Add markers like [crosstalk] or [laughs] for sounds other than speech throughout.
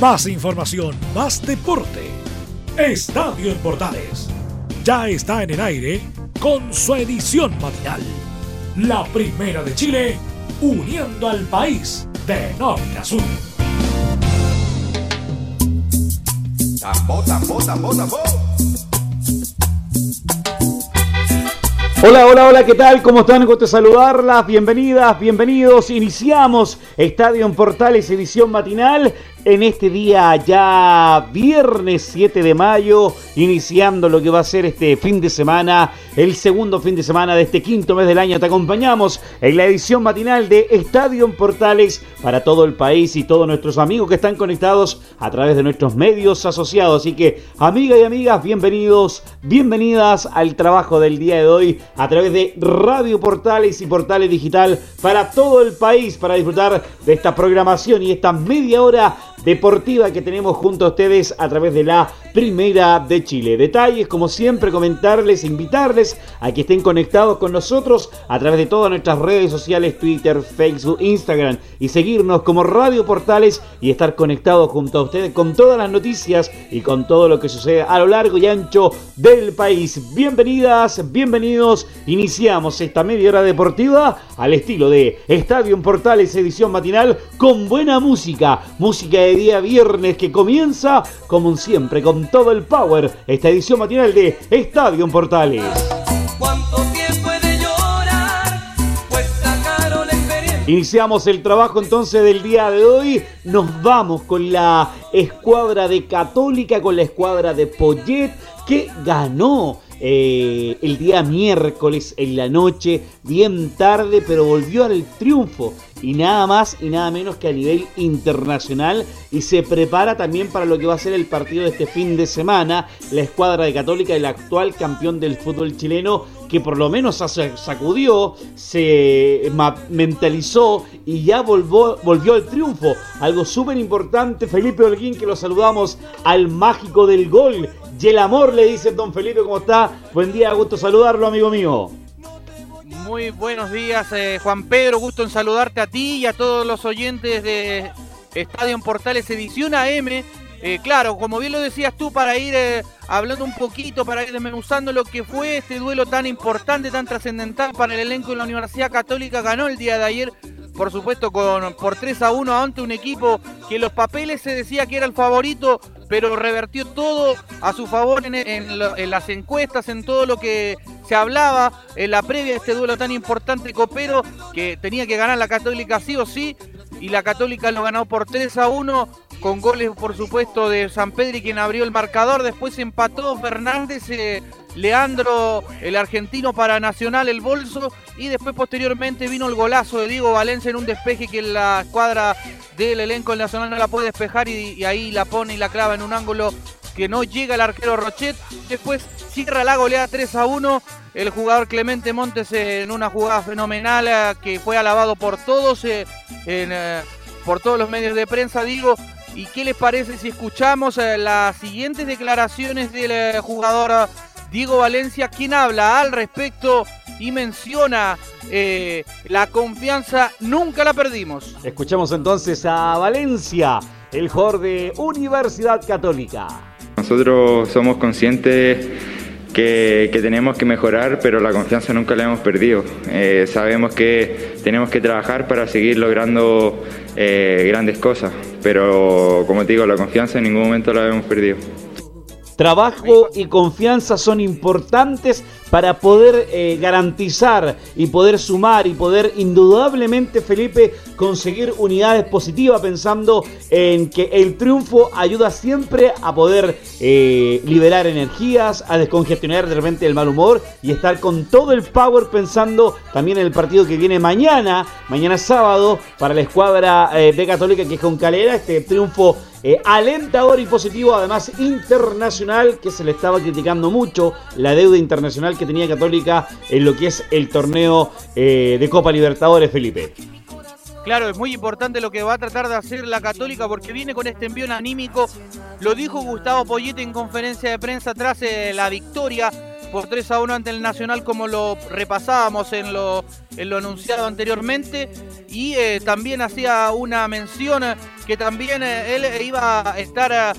Más información, más deporte. Estadio en Portales. Ya está en el aire con su edición matinal. La primera de Chile, uniendo al país de norte a sur. Hola, hola, hola, ¿qué tal? ¿Cómo están? Gusto saludarlas. Bienvenidas, bienvenidos. Iniciamos Estadio en Portales, edición matinal en este día ya viernes 7 de mayo, iniciando lo que va a ser este fin de semana, el segundo fin de semana de este quinto mes del año. Te acompañamos en la edición matinal de Estadio Portales para todo el país y todos nuestros amigos que están conectados a través de nuestros medios asociados. Así que, amigas y amigas, bienvenidos, bienvenidas al trabajo del día de hoy a través de Radio Portales y Portales Digital para todo el país para disfrutar de esta programación y esta media hora deportiva que tenemos junto a ustedes a través de la Primera de Chile. Detalles, como siempre, comentarles, invitarles a que estén conectados con nosotros a través de todas nuestras redes sociales, Twitter, Facebook, Instagram y seguirnos como Radio Portales y estar conectados junto a ustedes con todas las noticias y con todo lo que sucede a lo largo y ancho del país. Bienvenidas, bienvenidos. Iniciamos esta media hora deportiva al estilo de Estadio Portales edición matinal con buena música, música de día viernes que comienza como siempre con todo el power esta edición matinal de Estadio en Portales. Iniciamos el trabajo entonces del día de hoy. Nos vamos con la escuadra de Católica, con la escuadra de Poyet, que ganó eh, el día miércoles en la noche, bien tarde, pero volvió al triunfo. Y nada más y nada menos que a nivel internacional. Y se prepara también para lo que va a ser el partido de este fin de semana. La escuadra de Católica, el actual campeón del fútbol chileno, que por lo menos sacudió, se mentalizó y ya volvió, volvió al triunfo. Algo súper importante, Felipe Holguín, que lo saludamos al mágico del gol y el amor, le dice don Felipe, ¿cómo está? Buen día, gusto saludarlo, amigo mío. Muy buenos días, eh, Juan Pedro, gusto en saludarte a ti y a todos los oyentes de Estadio Portales Edición AM. Eh, claro, como bien lo decías tú, para ir eh, hablando un poquito, para ir desmenuzando lo que fue este duelo tan importante, tan trascendental para el elenco de la Universidad Católica, ganó el día de ayer por supuesto con por 3 a 1 ante un equipo que en los papeles se decía que era el favorito, pero revertió todo a su favor en, las encuestas, en todo lo que se hablaba en la previa de este duelo tan importante copero, que tenía que ganar la Católica sí o sí, y la Católica lo ganó por 3 a 1, con goles por supuesto de San Pedri quien abrió el marcador, después empató Fernández. Eh, Leandro, el argentino para Nacional, el bolso. Y después posteriormente vino el golazo de Diego Valencia en un despeje que la escuadra del elenco Nacional no la puede despejar y, ahí la pone y la clava en un ángulo que no llega el arquero Rochet. Después cierra la goleada 3 a 1. El jugador Clemente Montes en una jugada fenomenal eh, que fue alabado por todos, eh, eh, por todos los medios de prensa, digo. ¿Y qué les parece si escuchamos las siguientes declaraciones del jugador Diego Valencia, quien habla al respecto y menciona eh, la confianza nunca la perdimos. Escuchamos entonces a Valencia, el jugador de Universidad Católica. Nosotros somos conscientes que, tenemos que mejorar, pero la confianza nunca la hemos perdido. Eh, sabemos que tenemos que trabajar para seguir logrando eh, grandes cosas, pero como te digo, la confianza en ningún momento la hemos perdido. Trabajo y confianza son importantes para poder eh, garantizar y poder sumar y poder indudablemente, Felipe, conseguir unidades positivas pensando en que el triunfo ayuda siempre a poder eh, liberar energías, a descongestionar de repente el mal humor y estar con todo el power pensando también en el partido que viene mañana, mañana sábado, para la escuadra eh, de Católica que es con Calera, este triunfo alentador y positivo, además internacional, que se le estaba criticando mucho la deuda internacional que tenía Católica en lo que es el torneo eh, de Copa Libertadores, Felipe. Claro, es muy importante lo que va a tratar de hacer la Católica porque viene con este envío anímico. Lo dijo Gustavo Poyete en conferencia de prensa tras eh, la victoria por 3 a 1 ante el Nacional como lo repasábamos en lo, anunciado anteriormente. Y eh, también hacía una mención que también él iba a estar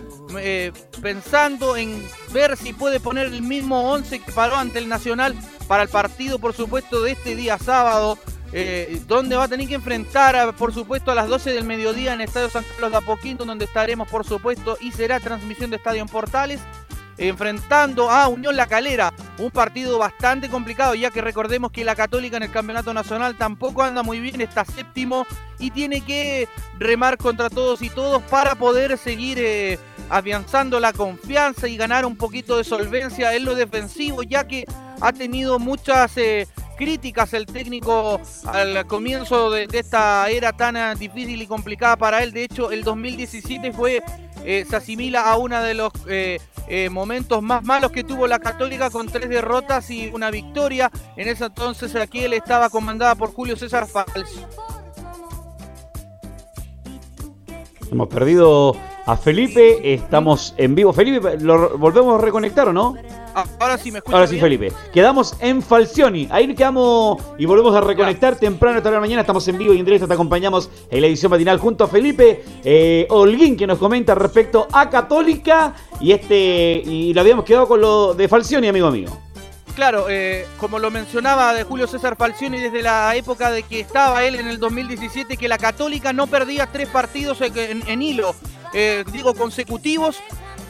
pensando en ver si puede poner el mismo 11 que paró ante el Nacional para el partido por supuesto de este día sábado eh, donde va a tener que enfrentar, por supuesto, a las 12 del mediodía en Estadio San Carlos de Apoquinto, donde estaremos, por supuesto, y será transmisión de Estadio en Portales, enfrentando a Unión La Calera, un partido bastante complicado, ya que recordemos que la Católica en el Campeonato Nacional tampoco anda muy bien, está séptimo y tiene que remar contra todos y todos para poder seguir eh, afianzando la confianza y ganar un poquito de solvencia en lo defensivo, ya que ha tenido muchas eh, críticas el técnico al comienzo de, esta era tan eh, difícil y complicada para él. De hecho, el 2017 fue, eh, se asimila a uno de los eh, momentos más malos que tuvo la Católica con tres derrotas y una victoria. En ese entonces aquí él estaba comandada por Julio César Falcio. Hemos perdido a Felipe, estamos en vivo. Felipe, ¿lo volvemos a reconectar o no? Ah, ahora sí me escucho. Ahora sí, Felipe. Quedamos en Falcioni. Ahí quedamos y volvemos a reconectar temprano esta mañana. Estamos en vivo y en directo te acompañamos en la edición matinal junto a Felipe eh, Holguín que nos comenta respecto a Católica y este y lo habíamos quedado con lo de Falcioni, amigo mío. Claro, eh, como lo mencionaba de Julio César Falcioni desde la época de que estaba él en el 2017, que la Católica no perdía tres partidos en, hilo, eh, digo, consecutivos,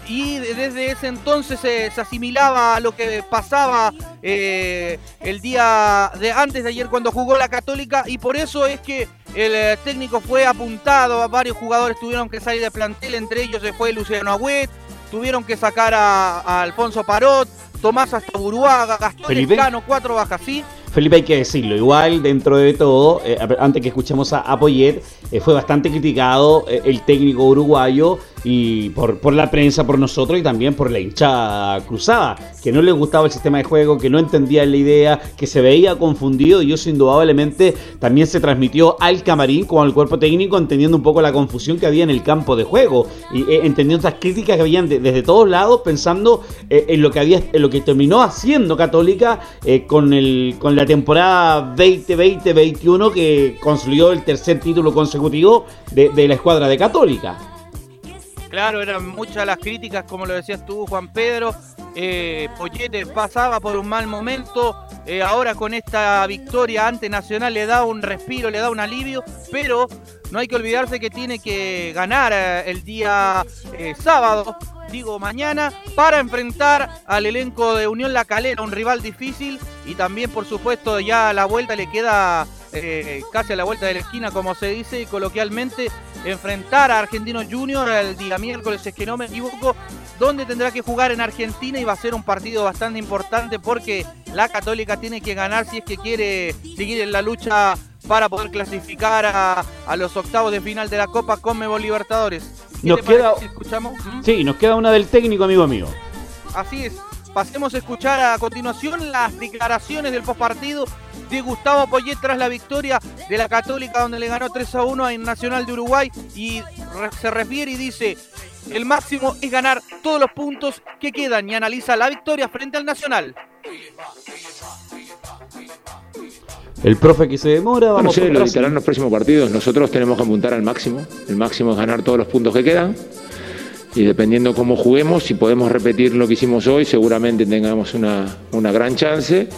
y desde ese entonces se asimilaba a lo que pasaba eh, el día de antes de ayer cuando jugó la Católica y por eso es que el técnico fue apuntado, varios jugadores tuvieron que salir de plantel, entre ellos se fue Luciano Agüet, tuvieron que sacar a Alfonso Parot, Tomás hasta Buruaga, Gastón Escano, cuatro bajas, ¿sí? Felipe, hay que decirlo, igual dentro de todo, eh, antes que escuchemos a, a Poyet, eh, fue bastante criticado eh, el técnico uruguayo y por, por la prensa, por nosotros y también por la hinchada cruzada, que no le gustaba el sistema de juego, que no entendía la idea, que se veía confundido y eso indudablemente también se transmitió al camarín con el cuerpo técnico, entendiendo un poco la confusión que había en el campo de juego y entendiendo esas críticas que habían desde todos lados, pensando en lo que había, en lo que terminó haciendo Católica con el con la temporada 2020-21 que construyó el tercer título consecutivo de, la escuadra de Católica. Claro, eran muchas las críticas, como lo decías tú, Juan Pedro. Eh, Pollete pasaba por un mal momento. Eh, ahora con esta victoria ante Nacional le da un respiro, le da un alivio. Pero no hay que olvidarse que tiene que ganar eh, el día eh, sábado digo mañana, para enfrentar al elenco de Unión La Calera, un rival difícil y también por supuesto ya a la vuelta le queda eh, casi a la vuelta de la esquina como se dice coloquialmente, enfrentar a Argentino Junior el día miércoles, es que no me equivoco, donde tendrá que jugar en Argentina y va a ser un partido bastante importante porque la Católica tiene que ganar si es que quiere seguir en la lucha para poder clasificar a, a los octavos de final de la Copa Conmebol Libertadores. Nos queda, escuchamos? Sí, nos queda una del técnico, amigo mío. Así es. Pasemos a escuchar a continuación las declaraciones del postpartido de Gustavo Poyet tras la victoria de la Católica donde le ganó 3 a 1 en Nacional de Uruguay y se refiere y dice, el máximo es ganar todos los puntos que quedan y analiza la victoria frente al Nacional. El profe que se demora, vamos bueno, lo editarán los próximos partidos. Nosotros tenemos que apuntar al máximo. El máximo es ganar todos los puntos que quedan. Y dependiendo cómo juguemos, si podemos repetir lo que hicimos hoy, seguramente tengamos una, gran chance.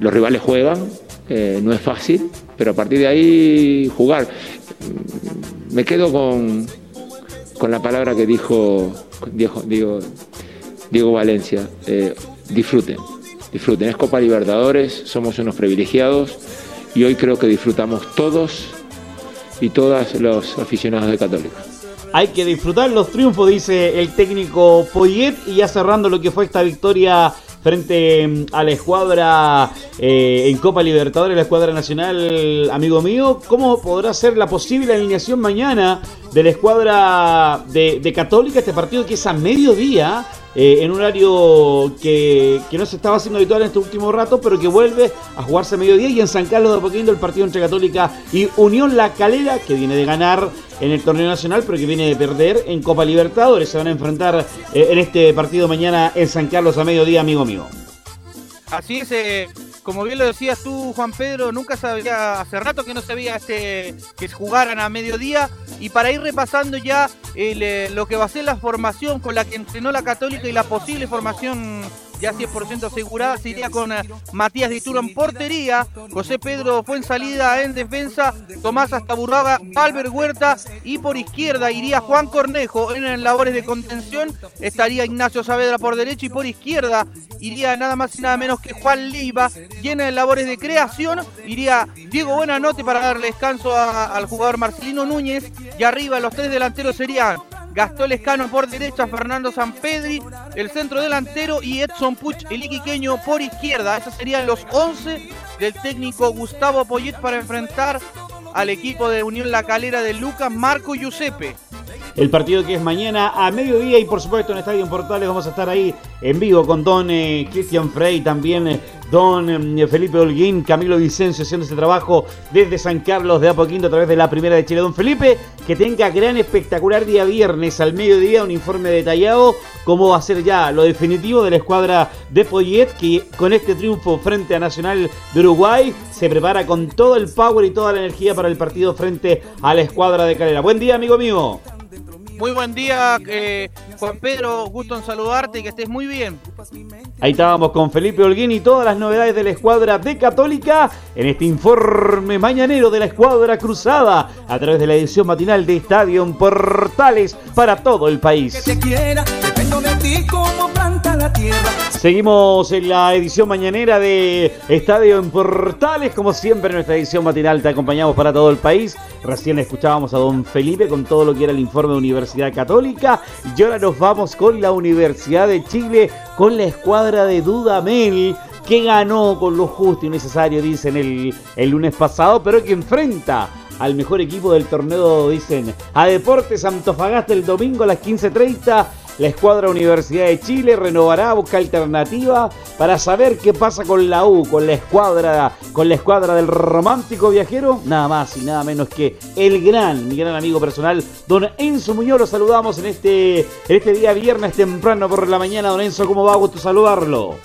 Los rivales juegan, eh, no es fácil, pero a partir de ahí jugar. Me quedo con, con la palabra que dijo Diego, Valencia. Eh, disfruten disfruten. Es Copa Libertadores, somos unos privilegiados y hoy creo que disfrutamos todos y todas los aficionados de Católica. Hay que disfrutar los triunfos, dice el técnico Poyet, y ya cerrando lo que fue esta victoria frente mm, a la escuadra eh, en Copa Libertadores, la escuadra nacional, amigo mío, ¿cómo podrá ser la posible alineación mañana de la escuadra de, de Católica, este partido que es a mediodía? Eh, en un horario que, no se estaba haciendo habitual en este último rato, pero que vuelve a jugarse a mediodía. Y en San Carlos de Apoquindo el partido entre Católica y Unión La Calera, que viene de ganar en el torneo nacional, pero que viene de perder en Copa Libertadores. Se van a enfrentar eh, en este partido mañana en San Carlos a mediodía, amigo mío. Así es, eh, como bien lo decías tú, Juan Pedro, nunca sabía, hace rato que no sabía este, que jugaran a mediodía. Y para ir repasando ya eh, lo que va a ser la formación con la que entrenó la Católica y la posible formación ya 100% asegurada, se iría con eh, Matías Dituro en portería, José Pedro fue en salida en defensa, Tomás Astaburraga, Albert Huerta y por izquierda iría Juan Cornejo en, labores de contención, estaría Ignacio Saavedra por derecha y por izquierda iría nada más y nada menos que Juan Leiva, llena de labores de creación, iría Diego Buenanote para darle descanso al jugador Marcelino Núñez y arriba los tres delanteros serían Gastón Lescano por derecha, Fernando Sampedri, el centro delantero y Edson Puch, el iquiqueño por izquierda. Esos serían los 11 del técnico Gustavo Poyet para enfrentar al equipo de Unión La Calera de Lucas Marco Giuseppe. El partido que es mañana a mediodía y por supuesto en Estadio Portales vamos a estar ahí en vivo con Don eh, Cristian Frey, también eh, Don eh, Felipe Holguín, Camilo Vicencio haciendo este trabajo desde San Carlos de Apoquindo a través de la Primera de Chile. Don Felipe, que tenga gran espectacular día viernes al mediodía, un informe detallado cómo va a ser ya lo definitivo de la escuadra de Poyet que con este triunfo frente a Nacional de Uruguay se prepara con todo el power y toda la energía para el partido frente a la escuadra de Calera. Buen día, amigo mío. Muy buen día, eh, Juan Pedro. Gusto en saludarte y que estés muy bien. Ahí estábamos con Felipe Holguín y todas las novedades de la escuadra de Católica en este informe mañanero de la escuadra cruzada a través de la edición matinal de Estadio Portales para todo el país. Seguimos en la edición mañanera de Estadio en Portales. Como siempre, en nuestra edición matinal te acompañamos para todo el país. Recién escuchábamos a don Felipe con todo lo que era el informe de Universidad Católica. Y ahora nos vamos con la Universidad de Chile, con la escuadra de Dudamel que ganó con lo justo y necesario, dicen el, el lunes pasado, pero que enfrenta al mejor equipo del torneo, dicen, a Deportes Antofagasta el domingo a las 15.30 la escuadra Universidad de Chile renovará, busca alternativa para saber qué pasa con la U, con la escuadra, con la escuadra del romántico viajero, nada más y nada menos que el gran, mi gran amigo personal, don Enzo Muñoz. Lo saludamos en este, este día viernes temprano por la mañana. Don Enzo, ¿cómo va? Gusto saludarlo.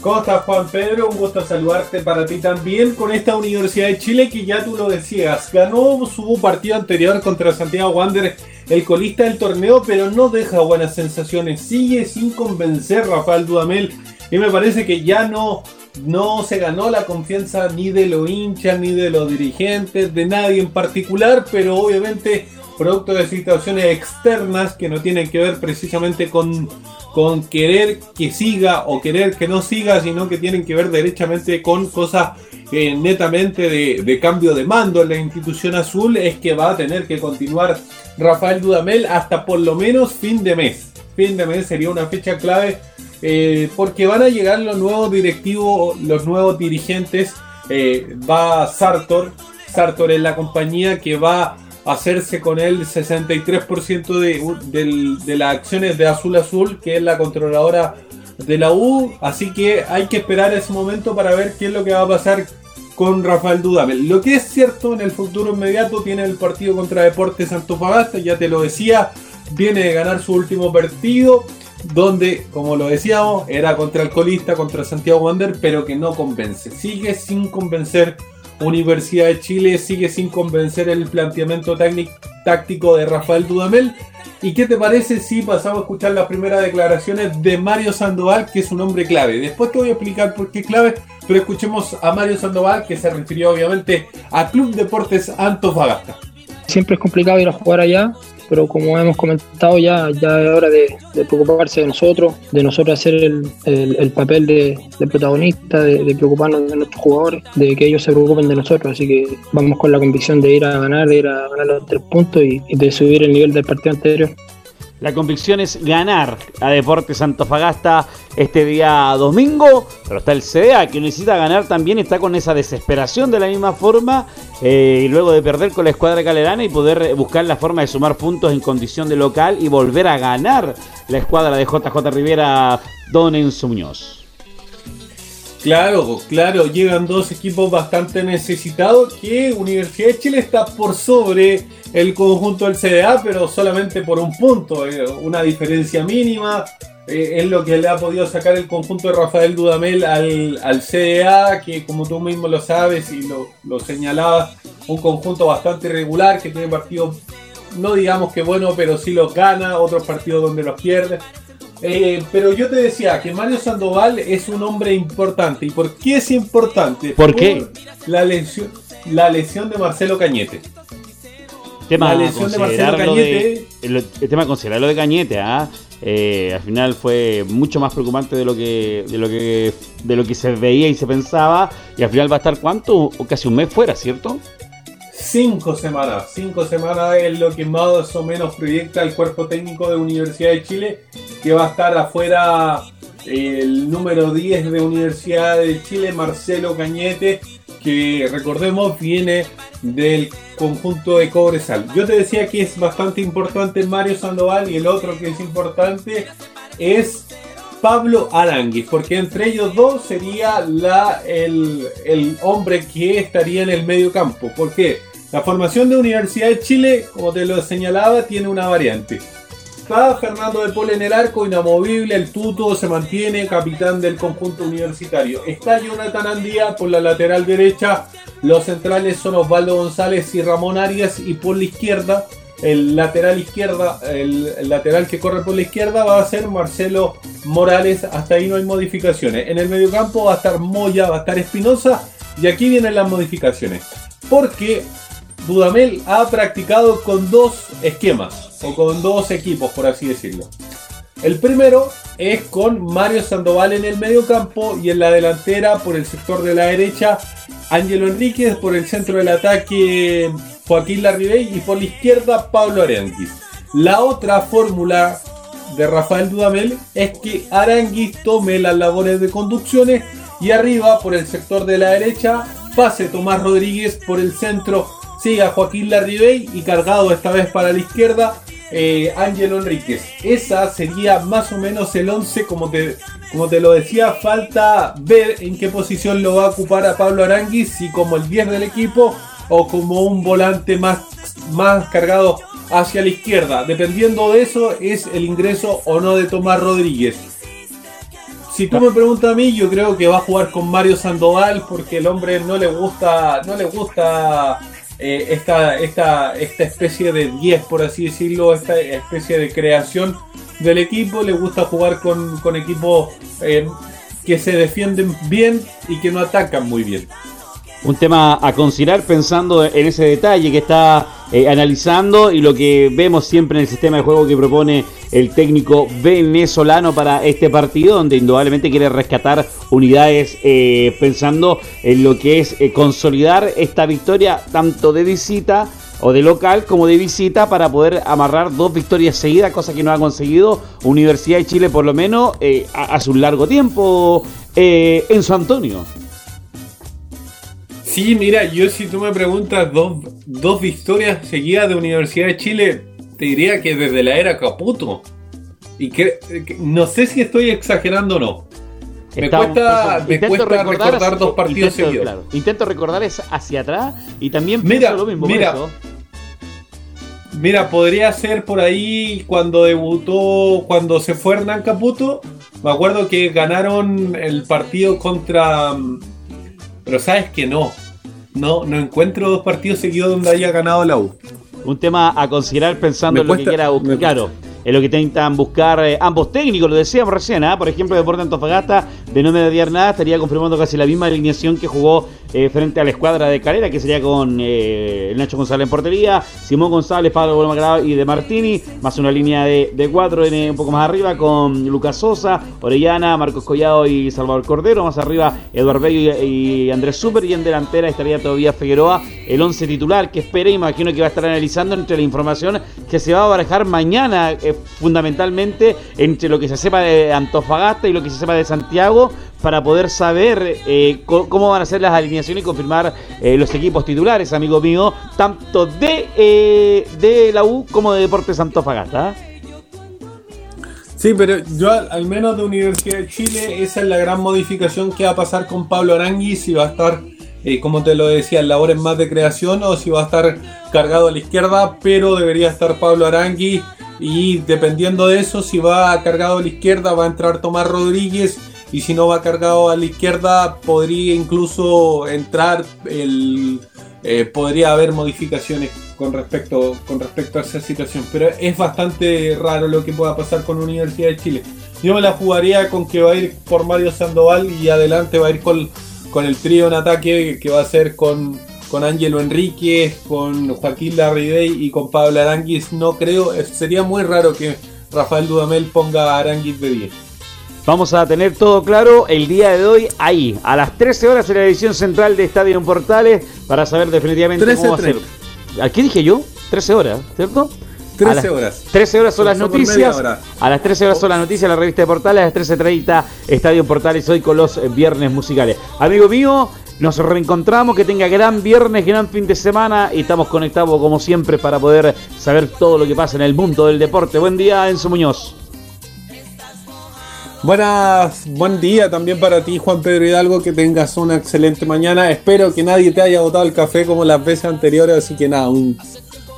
¿Cómo estás, Juan Pedro? Un gusto saludarte para ti también con esta Universidad de Chile que ya tú lo decías, ganó su partido anterior contra Santiago Wander, el colista del torneo, pero no deja buenas sensaciones. Sigue sin convencer Rafael Dudamel y me parece que ya no, no se ganó la confianza ni de los hinchas, ni de los dirigentes, de nadie en particular, pero obviamente producto de situaciones externas que no tienen que ver precisamente con, con querer que siga o querer que no siga, sino que tienen que ver derechamente con cosas eh, netamente de, de, cambio de mando en la institución azul, es que va a tener que continuar Rafael Dudamel hasta por lo menos fin de mes. Fin de mes sería una fecha clave eh, porque van a llegar los nuevos directivos, los nuevos dirigentes. Eh, va Sartor, Sartor es la compañía que va hacerse con el 63% de, de las acciones de Azul Azul, que es la controladora de la U. Así que hay que esperar ese momento para ver qué es lo que va a pasar con Rafael Dudamel. Lo que es cierto en el futuro inmediato tiene el partido contra Deportes Antofagasta, ya te lo decía, viene de ganar su último partido, donde, como lo decíamos, era contra el colista, contra Santiago Wander, pero que no convence. Sigue sin convencer Universidad de Chile sigue sin convencer el planteamiento táctico de Rafael Dudamel. ¿Y qué te parece si pasamos a escuchar las primeras declaraciones de Mario Sandoval, que es un hombre clave? Después te voy a explicar por qué clave, pero escuchemos a Mario Sandoval, que se refirió obviamente a Club Deportes Antofagasta. Siempre es complicado ir a jugar allá, pero como hemos comentado ya, ya es hora de, preocuparse de nosotros, de nosotros hacer el, papel de, protagonista, de, preocuparnos de nuestros jugadores, de que ellos se preocupen de nosotros, así que vamos con la convicción de ir a ganar, de ir a ganar los tres puntos y de subir el nivel del partido anterior. La convicción es ganar a Deportes Antofagasta este día domingo, pero está el CDA que necesita ganar también, está con esa desesperación de la misma forma, eh, y luego de perder con la escuadra calerana y poder buscar la forma de sumar puntos en condición de local y volver a ganar la escuadra de JJ Rivera Don Enzo. Claro, claro, llegan dos equipos bastante necesitados que Universidad de Chile está por sobre el conjunto del CDA, pero solamente por un punto, eh, una diferencia mínima. Eh, es lo que le ha podido sacar el conjunto de Rafael Dudamel al, al CDA, que como tú mismo lo sabes y lo, lo señalabas, un conjunto bastante irregular que tiene partidos, no digamos que bueno, pero sí los gana, otros partidos donde los pierde. Eh, pero yo te decía que Mario Sandoval es un hombre importante. ¿Y por qué es importante? ¿Por, qué? La lesión, la lesión de Marcelo Cañete. Tema la lesión de Marcelo Cañete. el, tema de considerarlo de Cañete, ¿ah? Eh, al final fue mucho más preocupante de lo que de lo que de lo que se veía y se pensaba y al final va a estar cuánto o casi un mes fuera cierto cinco semanas cinco semanas es lo que más o menos proyecta el cuerpo técnico de Universidad de Chile que va a estar afuera el número 10 de Universidad de Chile, Marcelo Cañete, que recordemos viene del conjunto de Cobresal. Yo te decía que es bastante importante Mario Sandoval y el otro que es importante es Pablo Aranguis, porque entre ellos dos sería la, el, el hombre que estaría en el medio campo. ¿Por qué? La formación de Universidad de Chile, como te lo señalaba, tiene una variante. Está Fernando de Paul en el arco, inamovible, el tuto se mantiene, capitán del conjunto universitario. Está Jonathan Andía por la lateral derecha, los centrales son Osvaldo González y Ramón Arias y por la izquierda, el lateral izquierda, el, lateral que corre por la izquierda va a ser Marcelo Morales, hasta ahí no hay modificaciones. En el mediocampo va a estar Moya, va a estar Espinosa y aquí vienen las modificaciones. Porque Dudamel ha practicado con dos esquemas o con dos equipos, por así decirlo. El primero es con Mario Sandoval en el medio campo y en la delantera por el sector de la derecha Ángelo Enríquez, por el centro del ataque Joaquín Larribey y por la izquierda Pablo Aranguis. La otra fórmula de Rafael Dudamel es que Aranguis tome las labores de conducciones y arriba por el sector de la derecha pase Tomás Rodríguez por el centro siga Joaquín Larribey y cargado esta vez para la izquierda eh, Ángelo Enríquez. Esa sería más o menos el 11, como te, como te lo decía, falta ver en qué posición lo va a ocupar a Pablo Aranguis, si como el 10 del equipo o como un volante más, más cargado hacia la izquierda. Dependiendo de eso es el ingreso o no de Tomás Rodríguez. Si tú me preguntas a mí, yo creo que va a jugar con Mario Sandoval porque el hombre no le gusta, no le gusta eh, esta, esta, esta especie de 10, por así decirlo, esta especie de creación del equipo. Le gusta jugar con, con equipos eh, que se defienden bien y que no atacan muy bien. Un tema a considerar pensando en ese detalle que está eh, analizando y lo que vemos siempre en el sistema de juego que propone el técnico venezolano para este partido, donde indudablemente quiere rescatar unidades eh, pensando en lo que es eh, consolidar esta victoria tanto de visita o de local como de visita para poder amarrar dos victorias seguidas, cosa que no ha conseguido Universidad de Chile por lo menos hace un largo tiempo en San Antonio. Sí, mira, yo si tú me preguntas dos, dos victorias seguidas de Universidad de Chile, te diría que desde la era Caputo. Y que, no sé si estoy exagerando o no. Me cuesta, me cuesta recordar, dos partidos seguidos. Intento recordar es hacia atrás y también mira, lo mismo. Mira, mira, podría ser por ahí cuando debutó, cuando se fue Hernán Caputo. Me acuerdo que ganaron el partido contra. Pero sabes que no. No, no encuentro dos partidos seguidos donde haya ganado la U. Un tema a considerar pensando en lo que quiera buscar. Claro, es lo que intentan buscar eh, ambos técnicos, lo decíamos recién, ¿ah? por ejemplo, Deporte Antofagasta, de no mediar nada, estaría confirmando casi la misma alineación que jugó eh, frente a la escuadra de Calera, que sería con eh, Nacho González en portería, Simón González, Pablo Bolmagrado y de Martini, más una línea de, cuatro en, un poco más arriba con Lucas Sosa, Orellana, Marcos Collado y Salvador Cordero, más arriba Eduardo Bello y, Andrés Super, y en delantera estaría todavía Figueroa, el 11 titular que espera, imagino que va a estar analizando entre la información que se va a barajar mañana fundamentalmente entre lo que se sepa de Antofagasta y lo que se sepa de Santiago para poder saber eh, cómo van a ser las alineaciones y confirmar eh, los equipos titulares, amigo mío, tanto de, eh, de la U como de Deportes Antofagasta. Sí, pero yo al menos de Universidad de Chile, esa es la gran modificación que va a pasar con Pablo Arangui, si va a estar, como te lo decía, en labores más de creación o si va a estar cargado a la izquierda, pero debería estar Pablo Arangui y dependiendo de eso, si va cargado a la izquierda va a entrar Tomás Rodríguez y si no va cargado a la izquierda podría incluso entrar el... Eh, podría haber modificaciones con respecto, con respecto a esa situación. Pero es bastante raro lo que pueda pasar con Universidad de Chile. Yo me la jugaría con que va a ir por Mario Sandoval y adelante va a ir con, con el trío en ataque que va a ser con, con Ángelo Enríquez, con Joaquín Larribey y con Pablo Aranguis. No creo, sería muy raro que Rafael Dudamel ponga a de 10. Vamos a tener todo claro el día de hoy ahí, a las 13 horas en la edición central de Estadio en Portales, para saber definitivamente cómo va a ser. ¿A qué dije yo? 13 horas, ¿cierto? 13 horas. 13 horas son las noticias. A las 13 horas son las noticias, la revista de Portales. A las 13.30, Estadio Portales, hoy con los viernes musicales. Amigo mío, nos reencontramos. Que tenga gran viernes, gran fin de semana. Y estamos conectados, como siempre, para poder saber todo lo que pasa en el mundo del deporte. Buen día, Enzo Muñoz. Buenas, buen día también para ti, Juan Pedro Hidalgo. Que tengas una excelente mañana. Espero que nadie te haya botado el café como las veces anteriores. Así que nada, un,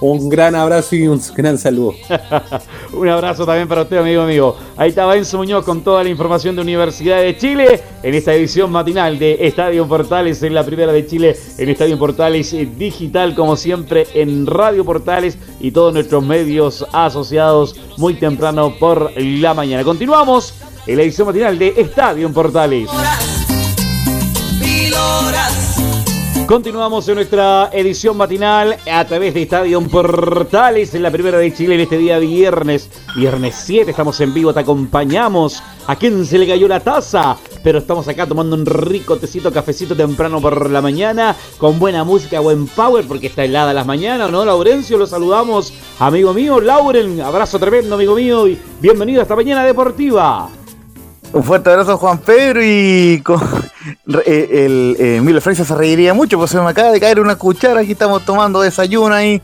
un gran abrazo y un gran saludo. [laughs] un abrazo también para usted, amigo mío. Ahí estaba Enzo Muñoz con toda la información de Universidad de Chile en esta edición matinal de Estadio Portales en la primera de Chile en Estadio Portales digital, como siempre en Radio Portales y todos nuestros medios asociados muy temprano por la mañana. Continuamos en la edición matinal de Estadio Portales. Continuamos en nuestra edición matinal a través de Estadio Portales en la primera de Chile en este día viernes. Viernes 7, estamos en vivo, te acompañamos. ¿A quién se le cayó la taza? Pero estamos acá tomando un rico tecito, cafecito temprano por la mañana, con buena música, buen power, porque está helada las mañanas, ¿no? Laurencio, lo saludamos. Amigo mío, Lauren, abrazo tremendo, amigo mío, y bienvenido a esta mañana deportiva. Un fuerte abrazo a Juan Pedro y con, eh, el eh, Milo se reiría mucho, pues se me acaba de caer una cuchara, aquí estamos tomando desayuno ahí.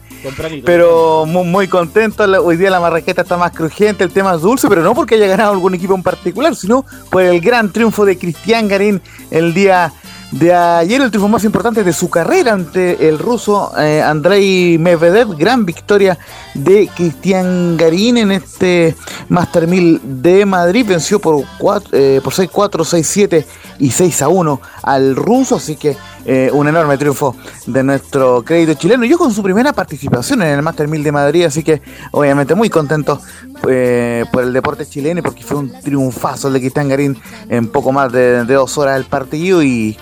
Pero muy, muy, contento, hoy día la marraqueta está más crujiente, el tema es dulce, pero no porque haya ganado algún equipo en particular, sino por el gran triunfo de Cristian Garín el día de ayer el triunfo más importante de su carrera ante el ruso eh, Andrei Medvedev. Gran victoria de Cristian Garín en este Master 1000 de Madrid. Venció por, eh, por 6-4, 6-7 y 6-1 al ruso. Así que eh, un enorme triunfo de nuestro crédito chileno. Yo con su primera participación en el Master 1000 de Madrid. Así que obviamente muy contento eh, por el deporte chileno y porque fue un triunfazo el de Cristian Garín en poco más de, dos horas del partido y,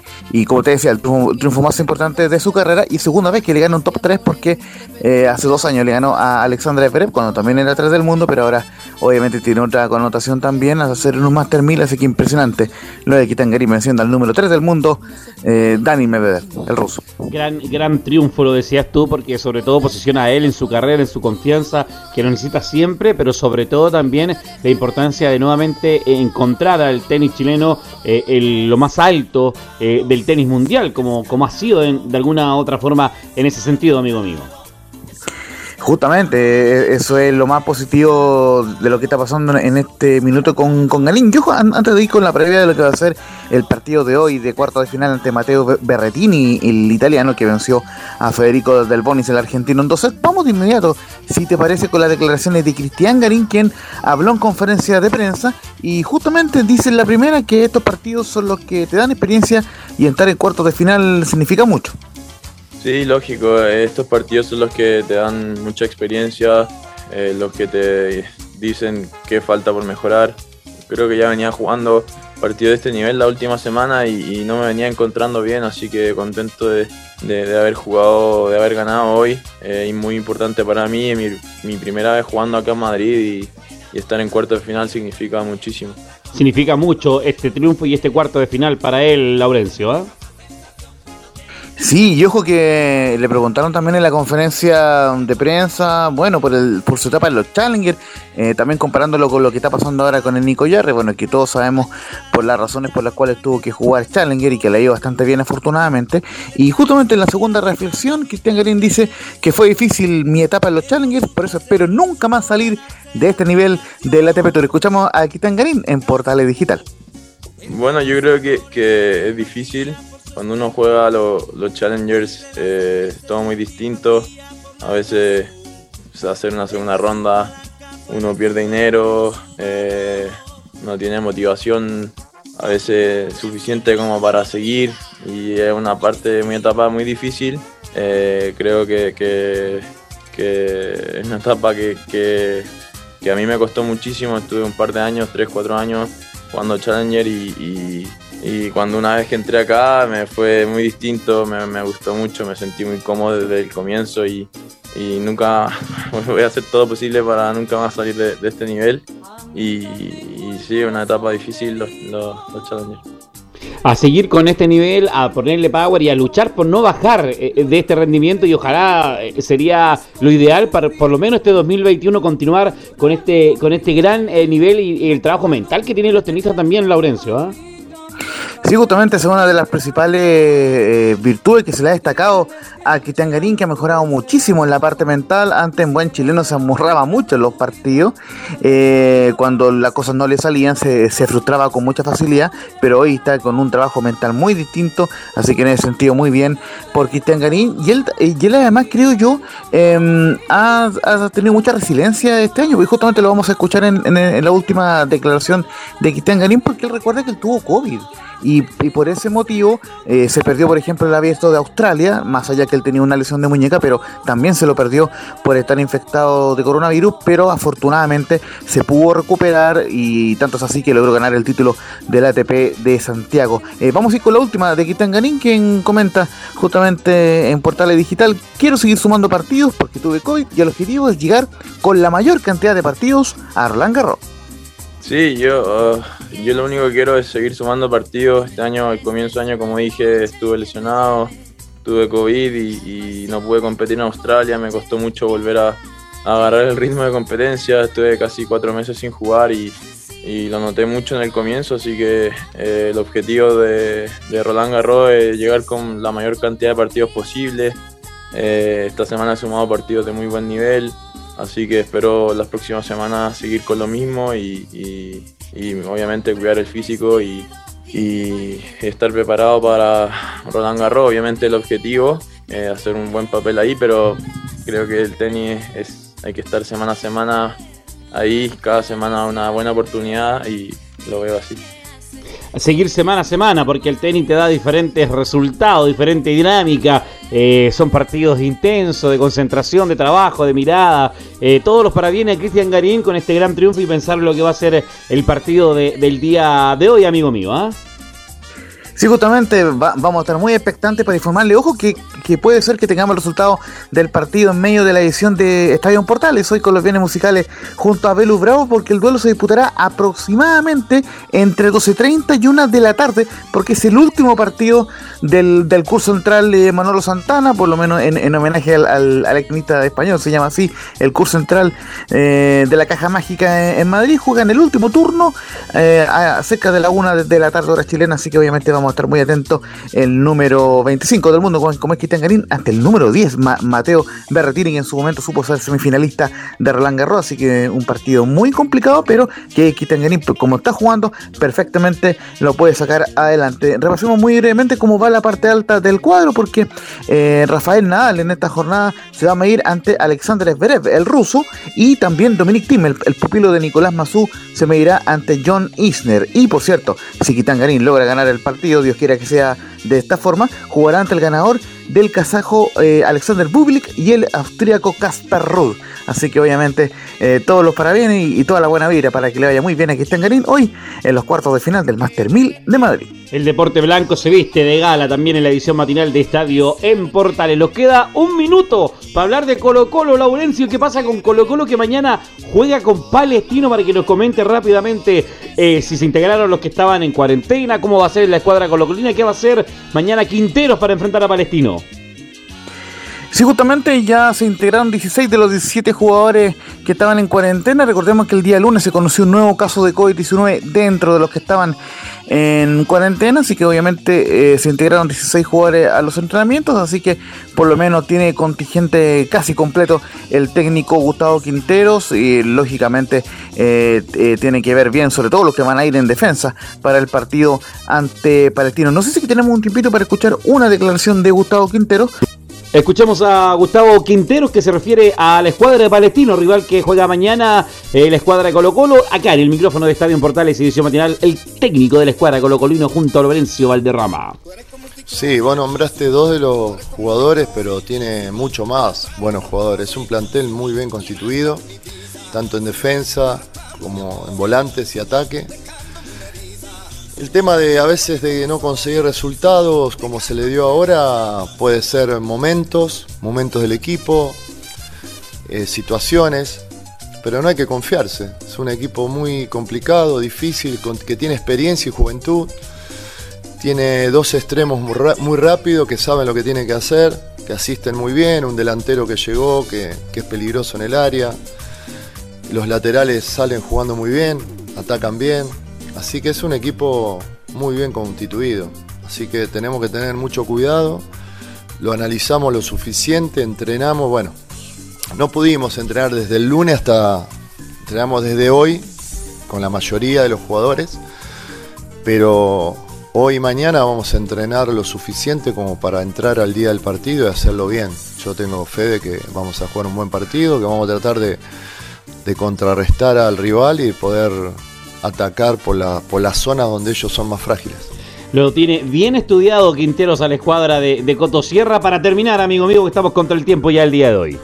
como te decía, el triunfo, más importante de su carrera y segunda vez que le gana un top 3 porque eh, hace dos años le ganó a Alexandra Pérez cuando también era 3 del mundo, pero ahora obviamente tiene otra connotación también al hacer un Master 1000, así que impresionante lo de Cristian Garín venciendo al número 3 del mundo, eh, Dani Medvedev, el ruso. Gran, gran triunfo lo decías tú porque sobre todo posiciona a él en su carrera, en su confianza, que lo necesita siempre, pero sobre todo también la importancia de nuevamente encontrar al tenis chileno eh, lo más alto eh, del tenis mundial, como, como ha sido de alguna otra forma en ese sentido, amigo mío. Justamente, e, eso es lo más positivo de lo que está pasando en este minuto con, con Galín. Yo antes de ir con la previa de lo que va a ser el partido de hoy de cuarto de final ante Mateo Berretini, el italiano que venció a Federico Del Bonis, el argentino. Entonces, vamos de inmediato, si te parece, con las declaraciones de Cristian Garín, quien habló en conferencia de prensa y justamente dice en la primera que estos partidos son los que te dan experiencia y entrar en cuartos de final significa mucho. Sí, lógico, estos partidos son los que te dan mucha experiencia, eh, los que te dicen qué falta por mejorar. Creo que ya venía jugando partidos de este nivel la última semana y, no me venía encontrando bien, así que contento de, haber jugado, de haber ganado hoy. Eh, y muy importante para mí, mi, mi, primera vez jugando acá en Madrid y, estar en cuarto de final significa muchísimo. Significa mucho este triunfo y este cuarto de final para él, Laurencio. ¿eh? Sí, y ojo que le preguntaron también en la conferencia de prensa, bueno, por el por su etapa en los Challenger, eh, también comparándolo con lo que está pasando ahora con el Nico Yarre, bueno, que todos sabemos por las razones por las cuales tuvo que jugar Challenger y que le ha ido bastante bien afortunadamente. Y justamente en la segunda reflexión, Cristian Garín dice que fue difícil mi etapa en los Challengers, por eso espero nunca más salir de este nivel de la ATP Tour. Escuchamos a Cristian Garín en Portales Digital. Bueno, yo creo que, que es difícil cuando uno juega los challengers eh, todo muy distinto. A veces hacer una segunda ronda uno pierde dinero, eh, no tiene motivación a veces suficiente como para seguir y es una parte mi etapa muy difícil. Eh, creo que, que, es una etapa que, que, a mí me costó muchísimo, estuve un par de años, tres, cuatro años jugando Challenger y y cuando una vez que entré acá me fue muy distinto, me, gustó mucho, me sentí muy cómodo desde el comienzo y, nunca [laughs] voy a hacer todo posible para nunca más salir de, este nivel. Y, sí, una etapa difícil los, los, Challengers a seguir con este nivel, a ponerle power y a luchar por no bajar eh, de este rendimiento y ojalá eh, sería lo ideal para por lo menos este 2021 continuar con este con este gran eh, nivel y, el trabajo mental que tienen los tenistas también, Laurencio. ¿ah? Sí, justamente es una de las principales eh, virtudes que se le ha destacado a Cristian Garín, que ha mejorado muchísimo en la parte mental. Antes en buen chileno se amorraba mucho en los partidos. Eh, cuando las cosas no le salían, se, frustraba con mucha facilidad, pero hoy está con un trabajo mental muy distinto, así que en ese sentido muy bien por Cristian Garín. Y él, y él además, creo yo, em, ha, tenido mucha resiliencia este año, y justamente lo vamos a escuchar en, la última declaración de Cristian Garín, porque él recuerda que él tuvo COVID. Y, por ese motivo eh, se perdió, por ejemplo, el abierto de Australia, más allá que él tenía una lesión de muñeca, pero también se lo perdió por estar infectado de coronavirus, pero afortunadamente se pudo recuperar y tanto es así que logró ganar el título del ATP de Santiago. Eh, vamos a ir con la última de Ganín, quien comenta justamente en Portales Digital, quiero seguir sumando partidos porque tuve COVID y el objetivo es llegar con la mayor cantidad de partidos a Roland Garros. Sí, yo, uh, yo lo único que quiero es seguir sumando partidos. Este año, al comienzo de año, como dije, estuve lesionado, tuve COVID y, no pude competir en Australia. Me costó mucho volver a, agarrar el ritmo de competencia. Estuve casi cuatro meses sin jugar y, lo noté mucho en el comienzo. Así que eh, el objetivo de, Roland Garros es llegar con la mayor cantidad de partidos posible. Eh, esta semana he sumado partidos de muy buen nivel. Así que espero las próximas semanas seguir con lo mismo y, obviamente cuidar el físico y, estar preparado para Roland Garros. Obviamente el objetivo es hacer un buen papel ahí, pero creo que el tenis es, hay que estar semana a semana ahí, cada semana una buena oportunidad y lo veo así seguir semana a semana, porque el tenis te da diferentes resultados, diferente dinámica. Eh, son partidos intensos, de concentración, de trabajo, de mirada. Eh, todos los parabienes a Cristian Garín con este gran triunfo y pensar lo que va a ser el partido del día de hoy, amigo mío. ¿ah? Sí, justamente vamos a estar muy expectantes para informarle. Ojo que, puede ser que tengamos el resultado del partido en medio de la edición de Estadio Portales, hoy con los bienes musicales junto a Belu Bravo, porque el duelo se disputará aproximadamente entre 12.30 y 1 de la tarde, porque es el último partido del, curso central de Manolo Santana, por lo menos en, homenaje al, al, español, se llama así, el curso central eh, de la Caja Mágica en, Madrid. Juega en el último turno, eh, a cerca de la 1 de la tarde, hora chilena, así que obviamente vamos estar muy atentos. El número 25 del mundo, como es Cristian Ante el número 10, Mateo Berretini, que en su momento supo ser semifinalista de Roland Garros. Así que un partido muy complicado, pero que Cristian Garín, como está jugando, perfectamente lo puede sacar adelante. Repasemos muy brevemente cómo va la parte alta del cuadro, porque eh, Rafael Nadal en esta jornada se va a medir ante Alexander Zverev, el ruso, y también Dominic Thiem, el, pupilo de Nicolás Mazú, se medirá ante John Isner. Y por cierto, si Kitan Garín logra ganar el partido, Dios quiera que sea de esta forma, jugará ante el ganador del kazajo eh, Alexander Bublik y el austríaco Kasper Ruud. Así que obviamente eh, todos los parabienes y, toda la buena vida para que le vaya muy bien a Cristian Garín hoy en los cuartos de final del Master 1000 de Madrid. El deporte blanco se viste de gala también en la edición matinal de Estadio en Portales. Nos queda un minuto para hablar de Colo Colo, Laurencio. ¿Qué pasa con Colo Colo que mañana juega con Palestino para que nos comente rápidamente eh, si se integraron los que estaban en cuarentena, cómo va a ser la escuadra colocolina, qué va a hacer mañana Quinteros para enfrentar a Palestino. Sí, justamente ya se integraron 16 de los 17 jugadores que estaban en cuarentena. Recordemos que el día lunes se conoció un nuevo caso de COVID-19 dentro de los que estaban en cuarentena, así que obviamente eh, se integraron 16 jugadores a los entrenamientos, así que por lo menos tiene contingente casi completo el técnico Gustavo Quinteros y lógicamente eh, eh, tiene que ver bien, sobre todo los que van a ir en defensa para el partido ante Palestino. No sé si tenemos un tiempito para escuchar una declaración de Gustavo Quinteros. Escuchemos a Gustavo Quinteros que se refiere a la escuadra de Palestino, rival que juega mañana eh, la escuadra de Colo Colo. Acá en el micrófono de Estadio en Portales Edición Matinal, el técnico de la escuadra Colo Colino junto a Lorenzo Valderrama. Sí, vos nombraste dos de los jugadores, pero tiene mucho más buenos jugadores. Es un plantel muy bien constituido, tanto en defensa como en volantes y ataque. El tema de a veces de no conseguir resultados como se le dio ahora puede ser momentos, momentos del equipo, eh, situaciones, pero no hay que confiarse. Es un equipo muy complicado, difícil, que tiene experiencia y juventud. Tiene dos extremos muy rápidos que saben lo que tienen que hacer, que asisten muy bien, un delantero que llegó, que, que es peligroso en el área. Los laterales salen jugando muy bien, atacan bien, Así que es un equipo muy bien constituido. Así que tenemos que tener mucho cuidado. Lo analizamos lo suficiente, entrenamos. Bueno, no pudimos entrenar desde el lunes hasta. Entrenamos desde hoy con la mayoría de los jugadores. Pero hoy y mañana vamos a entrenar lo suficiente como para entrar al día del partido y hacerlo bien. Yo tengo fe de que vamos a jugar un buen partido, que vamos a tratar de, de contrarrestar al rival y poder atacar por la, por zona donde ellos son más frágiles. Lo tiene bien estudiado Quinteros a la escuadra de, de Cotosierra. Para terminar, amigo mío, que estamos contra el tiempo ya el día de hoy.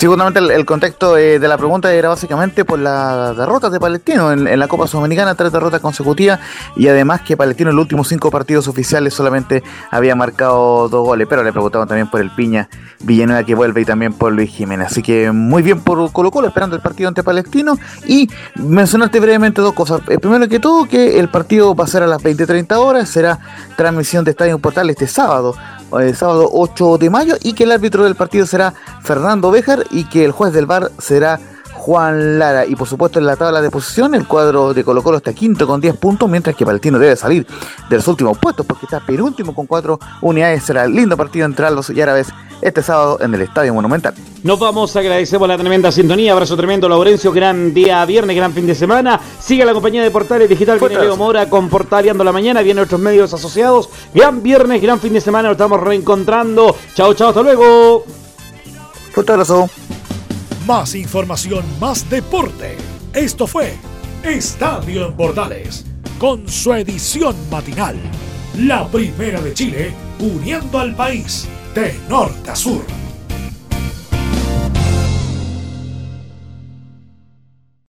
Seguramente el, contexto eh, de la pregunta era básicamente por las derrotas de Palestino en, la Copa Sudamericana, tres derrotas consecutivas y además que Palestino en los últimos cinco partidos oficiales solamente había marcado dos goles, pero le preguntaban también por el Piña Villanueva que vuelve y también por Luis Jiménez. Así que muy bien por Colo Colo esperando el partido ante Palestino y mencionarte brevemente dos cosas. Eh, primero que todo que el partido va a ser a las 20-30 horas, será transmisión de Estadio Portal este sábado el sábado 8 de mayo y que el árbitro del partido será Fernando Béjar y que el juez del bar será Juan Lara. Y por supuesto en la tabla de posición el cuadro de Colo Colo está quinto con 10 puntos, mientras que Palestino debe salir de los últimos puestos porque está penúltimo con 4 unidades. Será lindo partido entre Aldos y Árabes este sábado en el Estadio Monumental. Nos vamos, agradecemos la tremenda sintonía, abrazo tremendo Laurencio, gran día viernes, gran fin de semana. Siga la compañía de Portales Digital, viene Leo Mora con Portaleando la Mañana, viene otros medios asociados. Gran viernes, gran fin de semana, nos estamos reencontrando. Chao, chao, hasta luego. Fuerte abrazo. Más información, más deporte. Esto fue Estadio en Portales, con su edición matinal. La primera de Chile, uniendo al país de norte a sur.